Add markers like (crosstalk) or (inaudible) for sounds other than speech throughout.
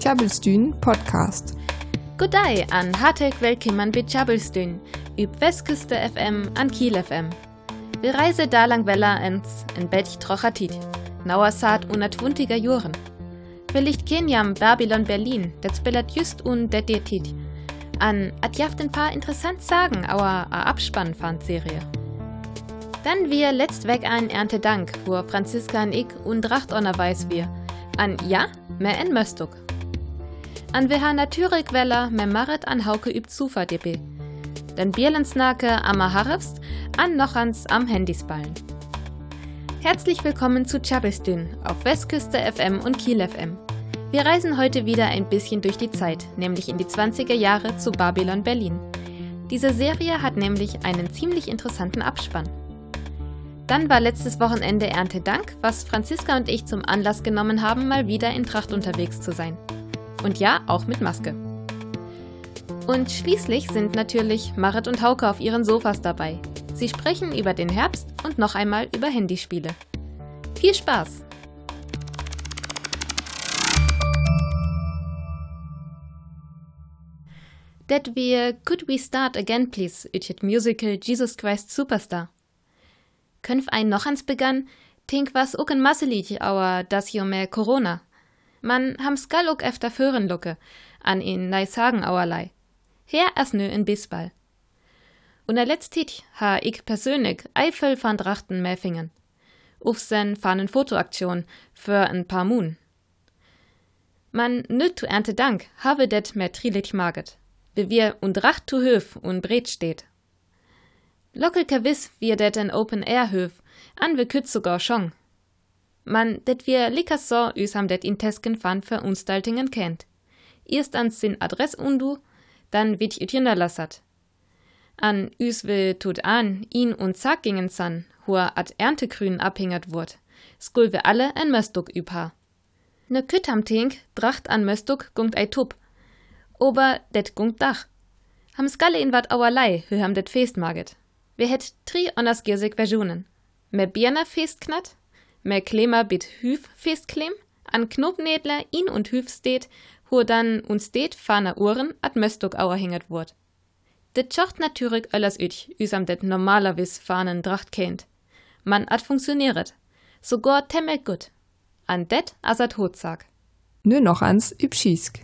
Tjabelstyn Podcast. Goddag an harteg velkommen bei Tjabelstyn, üb Westküste FM an Kiel FM. Wir reise da lang Wella ins in Betch Trochatit, nauer Saat unatwuntiger Juren. Vielleicht Keniam Babylon Berlin, det spelat just un det Tit. An atjaft ein paar interessant sagen, aber a Abspann fand Serie. Dann wir letzt weg ein Erntedank, wo Franziska und ich und Dracht weiß wir. An ja, mehr en Möstuk. An wir ha natürlich Weller, mehr Marit an Hauke übt Zufa DB. Dann Bierlensnake am Harfst, an noch ans am Handysballen. Herzlich willkommen zu Chabistün auf Westküste FM und Kiel FM. Wir reisen heute wieder ein bisschen durch die Zeit, nämlich in die 20er Jahre zu Babylon Berlin. Diese Serie hat nämlich einen ziemlich interessanten Abspann. Dann war letztes Wochenende Erntedank, was Franziska und ich zum Anlass genommen haben, mal wieder in Tracht unterwegs zu sein. Und ja, auch mit Maske. Und schließlich sind natürlich Marit und Hauke auf ihren Sofas dabei. Sie sprechen über den Herbst und noch einmal über Handyspiele. Viel Spaß! That wir Could We Start Again Please, üchet Musical Jesus Christ Superstar. Könf ein noch ans begann, tink was ook en Masselied, aber das jo mehr Corona. Man ham skal ook efter fören lucke, an in nei sagen auerlei. Her as nö in Bisbal. Und er letztit ha ich persönlich Eifel van Drachten Mäfingen. Ufsen fan en Fotoaktion für ein paar Moon. Man nüt zu Ernte Dank habe det mehr trilich maget, wie wir und Dracht zu Höf und Bret steht. Lockelke wiss wir det en Open Air höf, an wir küt sogar schon. Man, det wir likas so üs ham det in Tesken fan für Unstaltingen kennt. Erst ans sin Adress undu, dann wit ich lassat. An üs will tut an, ihn und zack gingen san, hua ad Erntegrün abhängert wurd. Skul wir alle en Möstuk übha. Ne Küt am Tink, dracht an Möstuk gungt ei Tup. Ober det gungt Dach. Ham skalle in wat auerlei, hö ham det Fest maget. Wir hätt tri onners giersig Versionen. Mehr Bierner Festknat, mehr Klemer bit Hüf Festklemm, an Knopnädler in und Hüf steht, hur dann uns steht fahner Uhren ad Möstuk auer hingert wurd. Det schacht natürlich öllers üch, üsam det normalerwiss fahnen Dracht kennt. Man ad funktionieret. Sogar temmel gut. An det as ad Hotsag. Nö noch ans Übschiesk.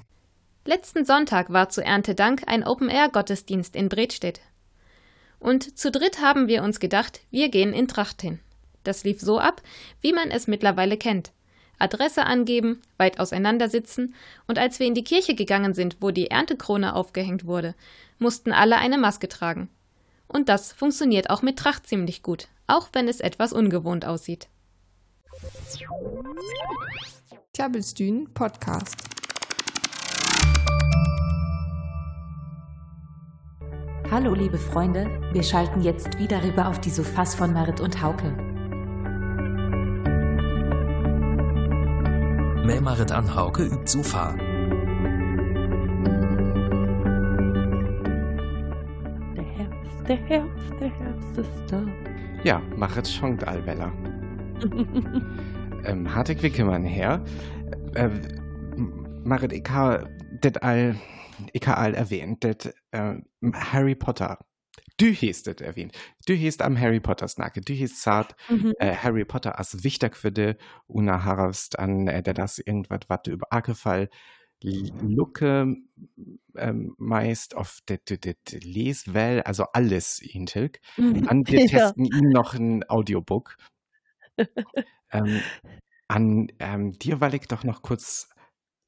Letzten Sonntag war zu Erntedank ein Open-Air-Gottesdienst in Bredstedt. Und zu dritt haben wir uns gedacht, wir gehen in Tracht hin. Das lief so ab, wie man es mittlerweile kennt. Adresse angeben, weit auseinandersitzen, und als wir in die Kirche gegangen sind, wo die Erntekrone aufgehängt wurde, mussten alle eine Maske tragen. Und das funktioniert auch mit Tracht ziemlich gut, auch wenn es etwas ungewohnt aussieht. Tjabelstyn Podcast. Hallo liebe Freunde, wir schalten jetzt wieder rüber auf die Sofas von Marit und Hauke. Mehr Marit an Hauke übt Sofa. Der Herbst, der Herbst, der Herbst ist da. Ja, Marit schonkt allweller. (laughs) ähm, Hartig Wickemann her. Äh, Marit, ich habe das all ich habe all erwähnt, dass äh, Harry Potter, du hast das erwähnt, du hast am Harry Potter snacke, du hast gesagt, mhm. äh, Harry Potter als wichtig für dich und hast an, äh, das irgendwas, was du über Fall Lucke ähm, meist auf das Leswell, also alles hintilg. Mhm. An wir (laughs) ja. testen ihm noch ein Audiobook. (laughs) ähm, an ähm, dir will ich doch noch kurz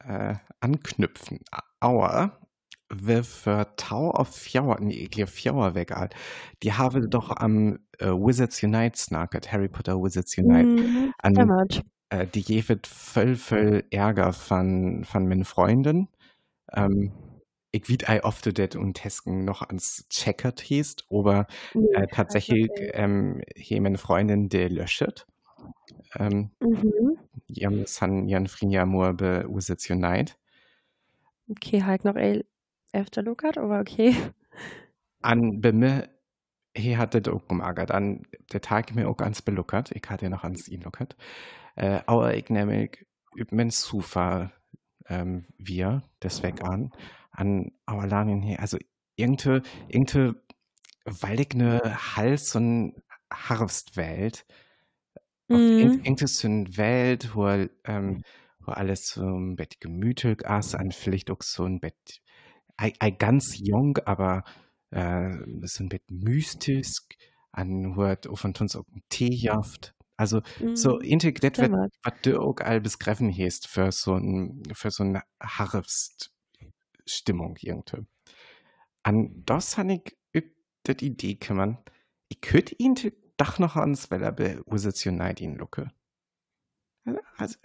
äh, anknüpfen. Aua, wir für Tau auf Fjauer, nee, ich Fjauer weg, alt. Die haben doch am äh, Wizards Unite snacket, Harry Potter Wizards Unite. Mhm, an, äh, die jevet voll, voll Ärger von, von meinen Freunden. Ähm, ich wied ei oft det und Tesken noch ans Checkert hießt, aber äh, tatsächlich ähm, hier meine Freundin de löschet. Ähm, Mhm. Jam san jan frinja mor be Wizards Unite. Okay, halt noch el efter lukat, aber okay. An be mir he hatte auch gemagert. An der Tag mir auch ganz beluckert. Ich hatte noch ans ihn luckert. Äh, aber ich nämlich üb men Sufa ähm, wir, das weg an, an Auerlanien hier, also irgende, irgende waldigne Hals und Harfstwelt, auf Mhm. so eine Welt, wo, ähm, wo alles so ein Bett gemütlich ist, an vielleicht auch so ein Bett, ei, ei ganz jung, aber äh, so ein Bett mystisch, an wo hat von uns auch ein Tee jaft. Also so Mhm. integriert wird, was du auch all begreifen hast für so ein, für so eine Harfststimmung irgendwie. An das habe ich die Idee kümmern. Ich könnte ihn doch noch ans, weil er bei Usationheit ihn lucke. Also,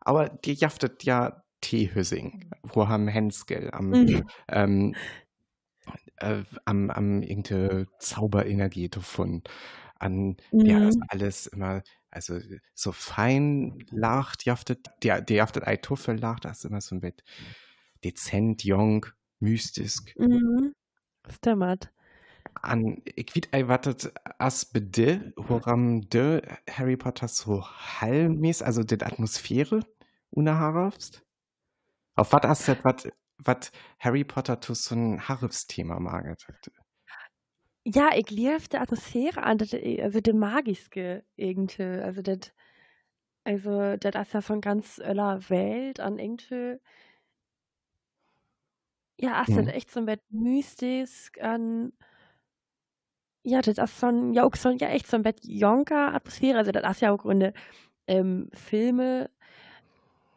aber die jaftet ja Teehüssing, wo haben Henskel am, Mhm. ähm, äh, am, am irgendeine Zauberenergie davon. An, ja, das Mhm. alles immer, also so fein lacht, jaftet, der, der jaftet ei Tuffel lacht, das ist immer so ein Bett dezent, jung, mystisch. Mhm. Stimmt. An, ei wattet as bede, woran de Harry Potter so halbmäß, also de Atmosphäre unerharrafst? Auf wat as dat wat, wat Harry Potter zu so ein Harfsthema maget? Ja, ich liebe die Atmosphäre an, das, also die magiske irgendwie, also das, also das ist ja von ganz öller Welt an irgendwie, ja, ist das Mhm. echt so ein Bett mystisch an, ja, das ist so ein, ja, auch so, ja, echt so ein Bett Jonker Atmosphäre, also das ist ja auch Grunde, ähm, Filme,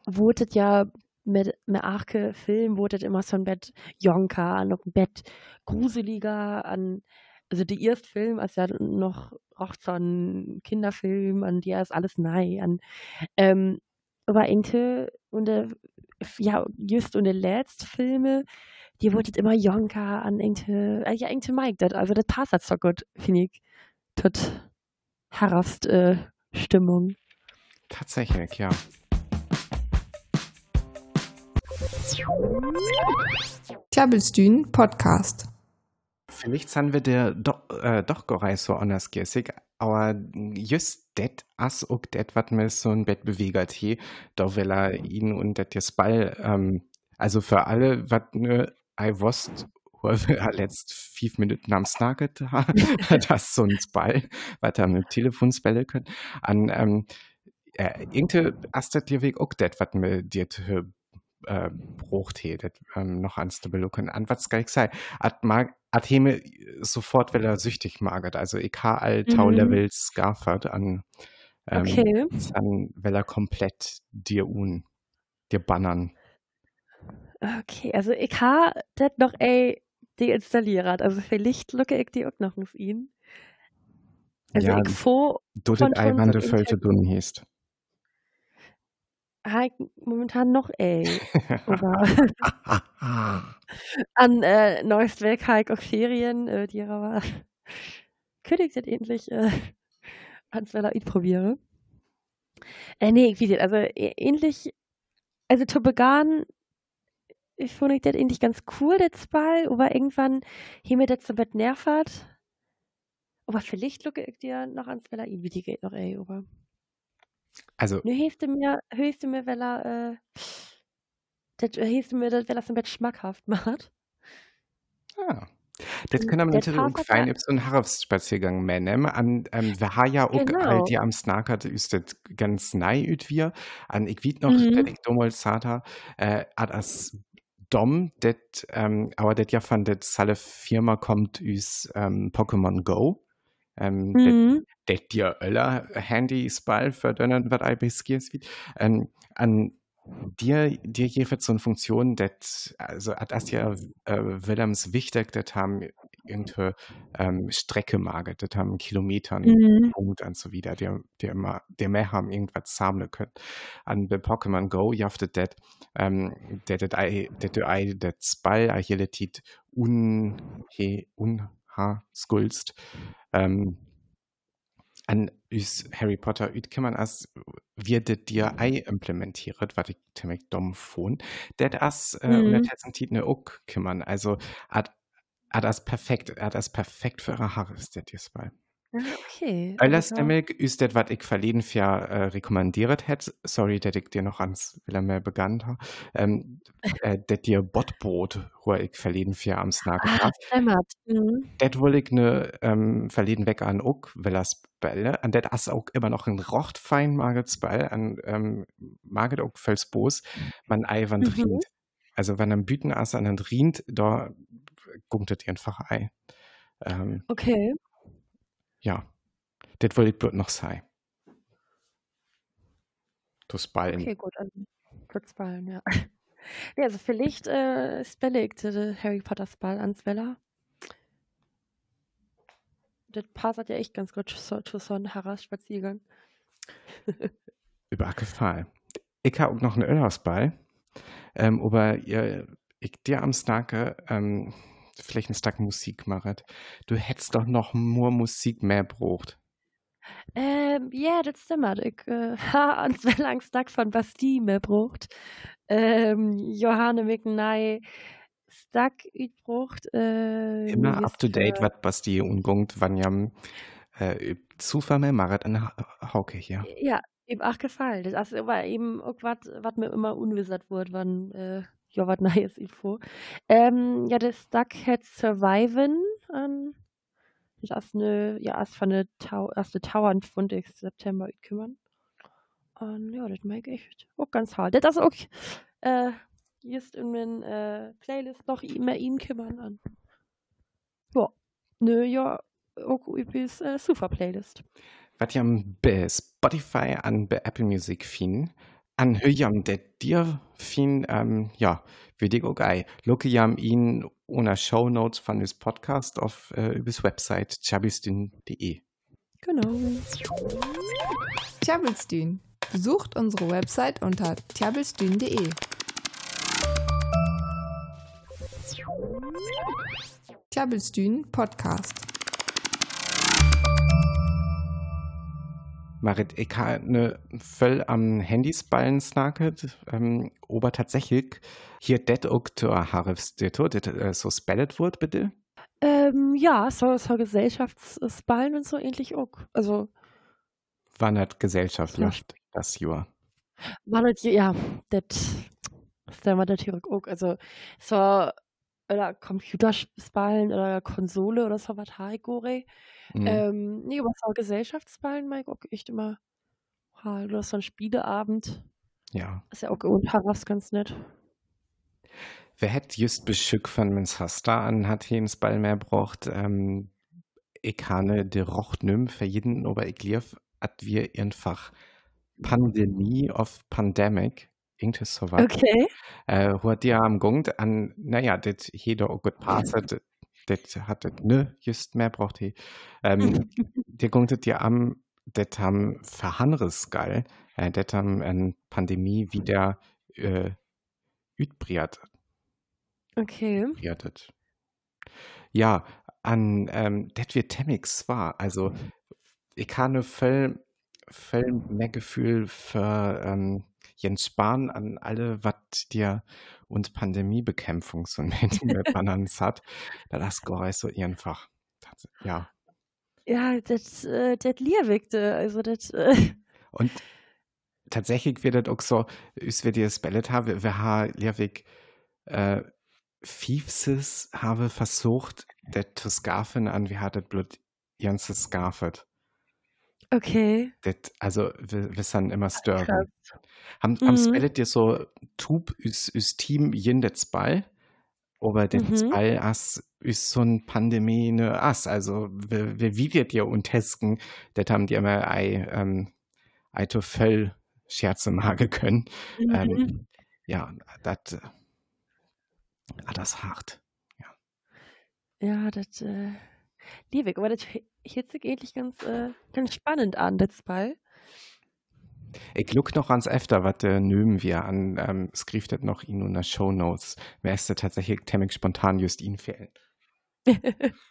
das ja mit, mit Arke Film, das immer so ein Bett Jonker, ein Bett gruseliger, an, also der erste Film ist ja noch auch so ein Kinderfilm, an der ist alles nei, an, ähm, aber Enke und ja, just und der letzte Filme, die wurde immer Jonker an Enke, äh, ja, Enke Mike, das, also das passt halt so gut, finde ich, tot herrafst, äh, Stimmung. Tatsächlich, ja. Tjabelstün Podcast. Vielleicht haben wir der doch, äh, doch gar so anders gessig, aber just det as auch det, wat mir so ein Bett bewegert he, da will er ihn und det jetzt Ball, ähm, also für alle, wat ne, I er (laughs) letzt fünf Minuten am Snacket das so ein Ball, wat er mit Telefon spellen können, an, ähm, äh, irgende astet dir weg auch det, wat mir dir äh, brucht det, ähm, noch ans zu belucken, an was geil sei, at mag, at heme sofort will er süchtig magert, also ich ha all tau Mhm. Levels gaffert an, ähm, Okay. dann will er komplett dir un, dir bannern. Okay, also ich ha das noch ey deinstalliert, also vielleicht lucke ich die auch noch auf ihn. Also Ja, ich froh du von det schon Eiwand so de Fölte dun hießt. ha ich momentan noch ey. (laughs) (laughs) An äh, neues Werk ha ich auch Ferien, äh, die aber (laughs) kündigt das endlich äh, ans Weller ich probiere. Äh, nee, ich wie also äh, ähnlich, also zu begann ich fand ich das eigentlich ganz cool, das Ball, aber irgendwann hier mir das so Bett nervt. Aber vielleicht lucke ich dir noch ans Weller wie die geht noch, ey, aber. Also, Nu hilft du mir, hilft du mir, Weller, äh, das hilft du mir, Weller so ein Bett schmackhaft (laughs) macht. ah. Das können wir der natürlich Tag auch hat fein ja- über so einen Harfsspaziergang mehr nehmen. An, ähm, wir haben ja auch Genau. all die am Snackert ist das ganz nei üt wir. An, ich weet noch, Mhm. ich damals sata, äh, hat as Dom, det, ähm, aber det ja von der Salle Firma kommt üs, ähm, Pokémon Go. Ähm, det Mhm. det dir öller Handy-Spall für dönnen, I beskiers wie. Ähm, an dir, dir jeweils so eine Funktion, dat, also, hat das ja, äh, Willems wichtig, das haben irgendeine, ähm, Strecke maget, das haben Kilometern, Mhm. Punkt und so wieder, der, der immer, der mehr haben irgendwas sammeln können. An bei Pokémon Go jaftet das, ähm, der, das ei, der, der ei, das hier tit un, he, unha, skulst, ähm, an üs Harry Potter üt man as wird dir ei implementiert, wat ich ziemlich dumm fand, det as äh, Mhm. unterdessen tit ne ook kümmern, also hat das perfekt, hat das perfekt für ihre Haare ist das jetzt mal. Ja, okay. Alles Also, nämlich ist das, was ich verleden Jahr äh, rekommandiert hätte. Sorry, dass ich dir noch ans Wilhelm begann habe. Ähm, äh, das dir Botbrot, wo ich verleden Jahr am Snack ah, habe. Mhm. Das will ich ne ähm, verleden weg an auch, weil das Bälle. Und das ist auch immer noch ein rocht fein Margets Ball, an ähm, Marget auch Felsbos, man Ei wann Mhm. rient. Also wenn am Büten ass an den rient, da gunktet einfach Ei. Ähm, Okay. ja, das will ich bloß noch sein. Das Ballen. Okay, gut. An Kurzballen, ja. (laughs) Ja, also vielleicht äh, spelle ich den Harry Potters Ball ans Weller. Das passt ja echt ganz gut zu, zu so einem Harras-Spaziergang. (laughs) Über Fall. Ich habe auch noch einen Ölhausball. Ähm, aber ihr, ich dir am Snake, ähm, vielleicht ein Stack Musik machet. Du hättest doch noch nur Musik mehr braucht. Ähm, ja, das stimmt. Ich äh, (laughs) ha ans Wellangsdack von Bastille mehr braucht. Ähm, Johanne Micknei Stack braucht. Äh, Immer up to date, was Basti ungungt, wann jam äh, Zufall mehr machet in Ha- Hauke hier. Ja, eben auch gefallen. Das ist aber eben irgendwas, was mir immer unwissert wird, wann äh, ja was (laughs) Neues Info. Ähm, ja, das Duck hat an. Das ist eine, ja, ist von der Tau, erste Tauern von September kümmern. Und ja, das mag ich auch ganz hart. Das ist auch äh, just in meinen äh, Playlist noch immer ihn kümmern an. Ja, nö, ja, auch übrigens äh, super Playlist. Was jam bei Spotify an bei Apple Music fin, an höjam der dir fin, ähm, ja, würde ich auch ei. Lucke jam ihn ohne Show Notes von des Podcast auf äh, übers Website chabistin.de. Genau. Tjabelstün. Besucht unsere Website unter tjabelstün.de. Tjabelstün Podcast. Marit, ich habe ne voll am Handys ballen snacket, ähm, aber tatsächlich hier det zur Harifsteto, det äh, so spellet wird, bitte. Ähm, ja, so, so Gesellschaftsballen und so ähnlich auch. Also, Wann hat Gesellschaft Ja. das Jahr? war das, ja, das, das war natürlich auch. Also, so, oder Computerspallen oder Konsole oder so was Haigore. Mhm. Ähm, nee, aber so Gesellschaftsballen ich auch echt immer. Ha, Oder so ein Spieleabend. ja. Ist ja auch und was ganz nett. Wer hätt just Beschück von mens Hasta an hat hins Ball mehr braucht, ähm, ich habe de Rocht nüm für jeden, aber ich lief, at wir einfach Pandemie of Pandemic, irgendwas so was. Okay. Äh, hat ja am Gungt an, naja, das jeder auch gut (laughs) passet, das hat das ne, just mehr braucht he. Ähm, (laughs) der Gungt ja am, das haben verhanres geil, äh, das haben an Pandemie wieder, äh, übriert Okay. gewertet. Ja, an ähm, das wird Temix war. Also ich habe voll, voll mehr Gefühl für ähm, Jens Spahn an alle, was dir und Pandemiebekämpfung so mit (laughs) Bananas hat. Da das ist so einfach. Das, ja. Ja, das, äh, das Lierwegte, also das, äh, Und tatsächlich wird das auch so, ist wir dir Spellet haben, wir haben Lehrweg äh, Fiefses habe versucht, das zu scarfen an, wie hat das Blut ganzes scarfet. Okay. Das, also, wir, wir sind immer. Krass. Haben, haben Mhm. Spellet dir so Tub ist, ist Team jen das Ball, aber das Mhm. Ball as ist so ein Pandemie ne as, also wir, wir dir untesken, das haben die immer ei, ähm, ei to voll Scherze machen können. Mhm. Ähm, ja, das, ah, das hart. Ja, das, äh, Liebig, aber das sich eigentlich ganz, äh, ganz spannend an, das Ball. Ich look noch ans öfter, was äh, nömen wir an, ähm, skrift das noch in der Show Notes. Wer ist da tatsächlich ziemlich spontan just ihn fehlen. (laughs)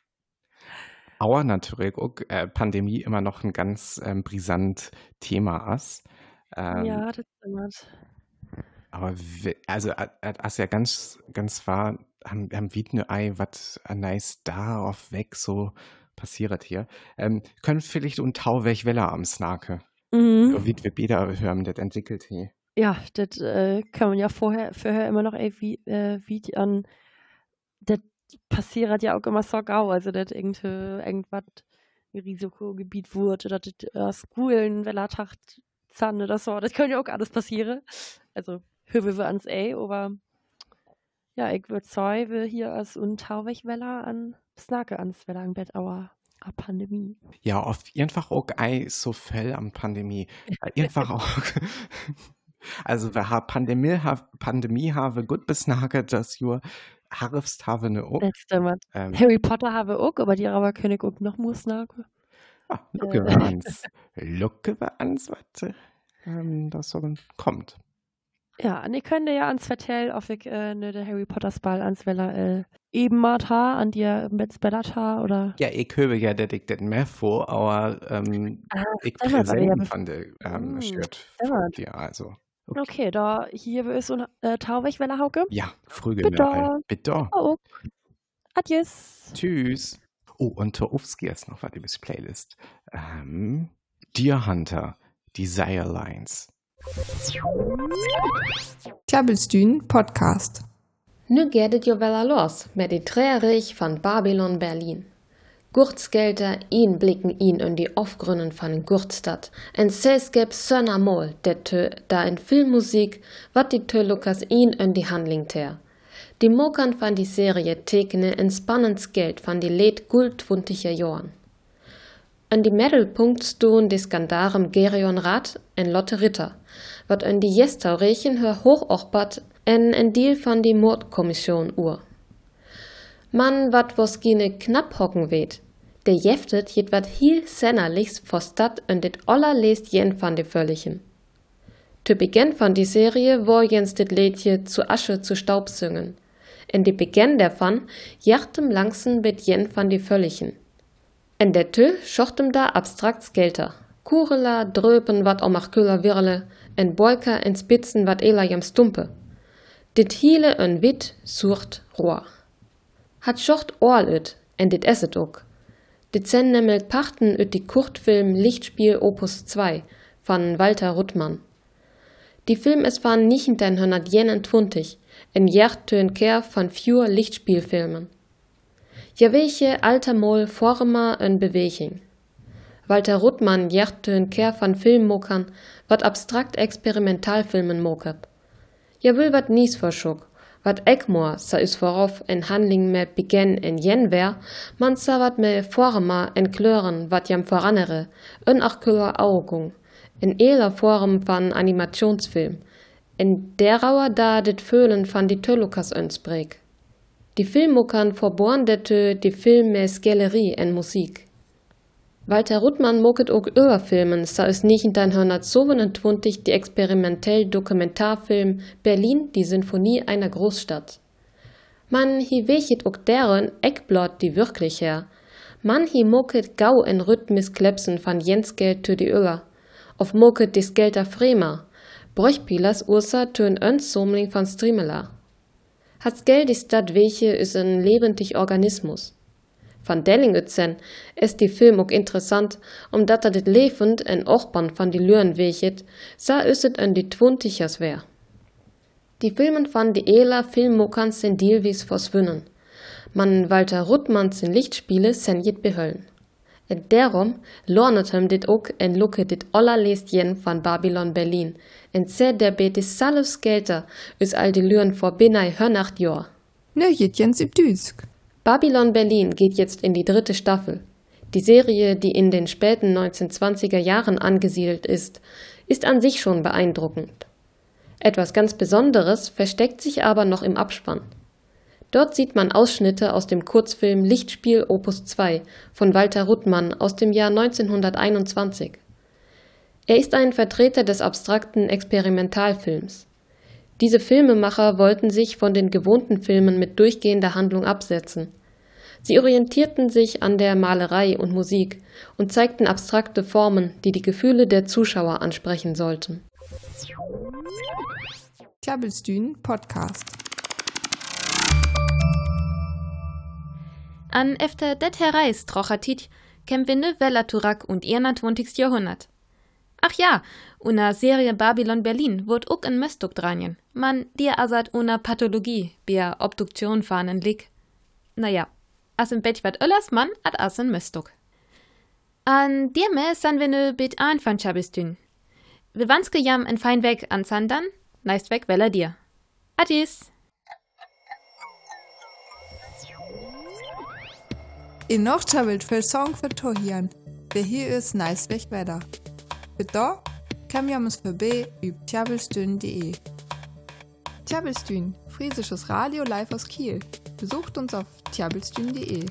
Aber natürlich auch äh, Pandemie immer noch ein ganz ähm, brisant Thema ist. Ähm, ja, das stimmt. Aber we- also äh, äh, as ja ganz ganz wahr haben haben Wiedne Ei was nice da auf weg so passiert hier. Ähm, können vielleicht un Tau welch Welle am Snake. Mhm. Wie wir beide hören, das entwickelt hier. Ja, das äh, kann man ja vorher, vorher immer noch irgendwie äh, wie an. Das passiert ja auch immer so gau, also dass irgend, irgendwas Risikogebiet wurde, dass das äh, Schulen, Wellertacht, Zahn oder so, das kann ja auch alles passieren. Also, hören wir ans A, aber ja, ich würde sagen, wir hier als untauwig Weller an Snake ans Weller im Bett, aber a Pandemie. Ja, auf einfach auch ei so fell am Pandemie. (laughs) einfach auch. (laughs) Also, wir haben Pandemie, Pandemie haben gut bis nachher das Jahr Harfst haben ne auch. Das stimmt. Ähm, Harry Potter habe auch, aber die aber können auch noch muss Snake. ah, lucke wir ans. Lucke wir ans, was ähm, das so kommt. Ja, und ich könnte ja ans Vertell auf ich äh, ne, der Harry Potter Ball ans Weller äh, eben ta, an dir mit Bellata oder. Ja, ich höre ja, ich das mehr vor, aber ähm, Ah, ich ja präsent bef- fand der ähm, Hm, von dir, also. Okay. Okay, da hier ist so ein äh, Tauweg Weller Hauke. Ja, früh Bitte. Bitte. Oh. Adios. Tschüss. Oh, und Torowski ist noch was über die Playlist. Ähm, Deer Hunter, Desire Lines. Tjabelstuen Podcast. Nu het jo wel los met die Trerich van Babylon Berlin. Gurtsgelder inblicken ihn in die Aufgründen von Gurtstadt. En selskab sønner mål, det tø, da en filmmusik, wat die tø lukas ihn in die handling ter. Die Mokern van die Serie tekenen en spannend Geld van die leed guldwuntige Jorn. An die Mittelpunkt stoen die Skandarem Gerion Rath en Lotte Ritter, wat an die Jestaurechen hör hochochbart en en Deal van die Mordkommission ur. Man wat wos gine knapp hocken weet, der jeftet jet wat hiel sennerlichs vor Stadt en dit allerlest jen van de Völlichen. Zu Beginn von die Serie war jens dit Lädje zu Asche zu Staub singen. In die Beginn davon jachtem langsen mit jen von die Völlichen. En der Tö schochtem da abstrakt Skelter. Kurela, Dröpen wat omach küller wirle, en Bolker en Spitzen wat ela jam Stumpe. Dit hiele en wit, sucht, rohr. Hat schocht Ohrl üt, en dit esset ook. Dit sen nemmel pachten üt die Kurzfilm Lichtspiel Opus 2 von Walter Ruttmann. Die Film es waren 1921, en Jertön Ker von vier Lichtspielfilmen. Ja welche alter Mol Forma en Beweging. Walter Ruttmann Jertön Ker von Filmmokern, wat abstrakt Experimentalfilmen mokert. Ja will wat nies verschuck, wat Egmor sa is vorauf en Handling me begin en jen wär, man sa wat me Forma en Klören wat jam voranere, en ach küller Augung, en eler Form van Animationsfilm, en derauer da dit Föhlen van die Tölukas önsbreg. Die Filmmuckern verborn dette die Film med Skellerie en Musik. Walter Ruttmann moket ook Filmen, sa is 1927 die experimentell Dokumentarfilm Berlin, die Sinfonie einer Großstadt. Man hi wechet ook deren Eckblot die wirklich her. Man hi moket gau en Rhythmis klepsen van Jensgeld tö die Öller. Auf moket dis Gelder Fremer. Bräuchpilers Ursa tön öns Somling van Strimela. Hat's Geld ist dat welche is ein lebendig Organismus. Van Dellingützen ist die Film ook interessant, omdat er dit levend en ochban van die Lüren wechet, sa is en die twuntigers wär. Die Filmen van die Ela Filmmokan sind deelwies verschwinnen. Man Walter Ruttmann sin Lichtspiele sen jet behöllen. En derom lornet hem dit ook en lukke dit allerleest jen van Babylon Berlin. En zed der bet is salves gelter, is al die Lüren vor binnai hörnacht jor. Ne, jet Jens im Düsk. Babylon Berlin geht jetzt in die dritte Staffel. Die Serie, die in den späten 1920er Jahren angesiedelt ist, ist an sich schon beeindruckend. Etwas ganz Besonderes versteckt sich aber noch im Abspann. Dort sieht man Ausschnitte aus dem Kurzfilm Lichtspiel Opus 2 von Walter Ruttmann aus dem Jahr 1921. Er ist ein Vertreter des abstrakten Experimentalfilms. Diese Filmemacher wollten sich von den gewohnten Filmen mit durchgehender Handlung absetzen. Sie orientierten sich an der Malerei und Musik und zeigten abstrakte Formen, die die Gefühle der Zuschauer ansprechen sollten. Tjabelstuen Podcast. An efter det her Reis trocher tit, käm wir ne Wellaturak und 21. Jahrhundert. Ach ja, una Serie Babylon Berlin wird ook in Möstuk dranjen. Man dir asat una Pathologie, bia Obduktion fahnen lig. Naja, as im Bett wat öllers Mann at as in Möstuk. An dir me san wir bit ein von Chabistün. Wir wanske jam en fein weg an Sandern, neist weg weller dir. Adis! In noch chabelt viel Song für Tohian. Wer hier ist, nice weg weiter. Da kann wir uns vorbei über tjabelstün.de. Tjabelstün, friesisches Radio live aus Kiel. Besucht uns auf tjabelstün.de.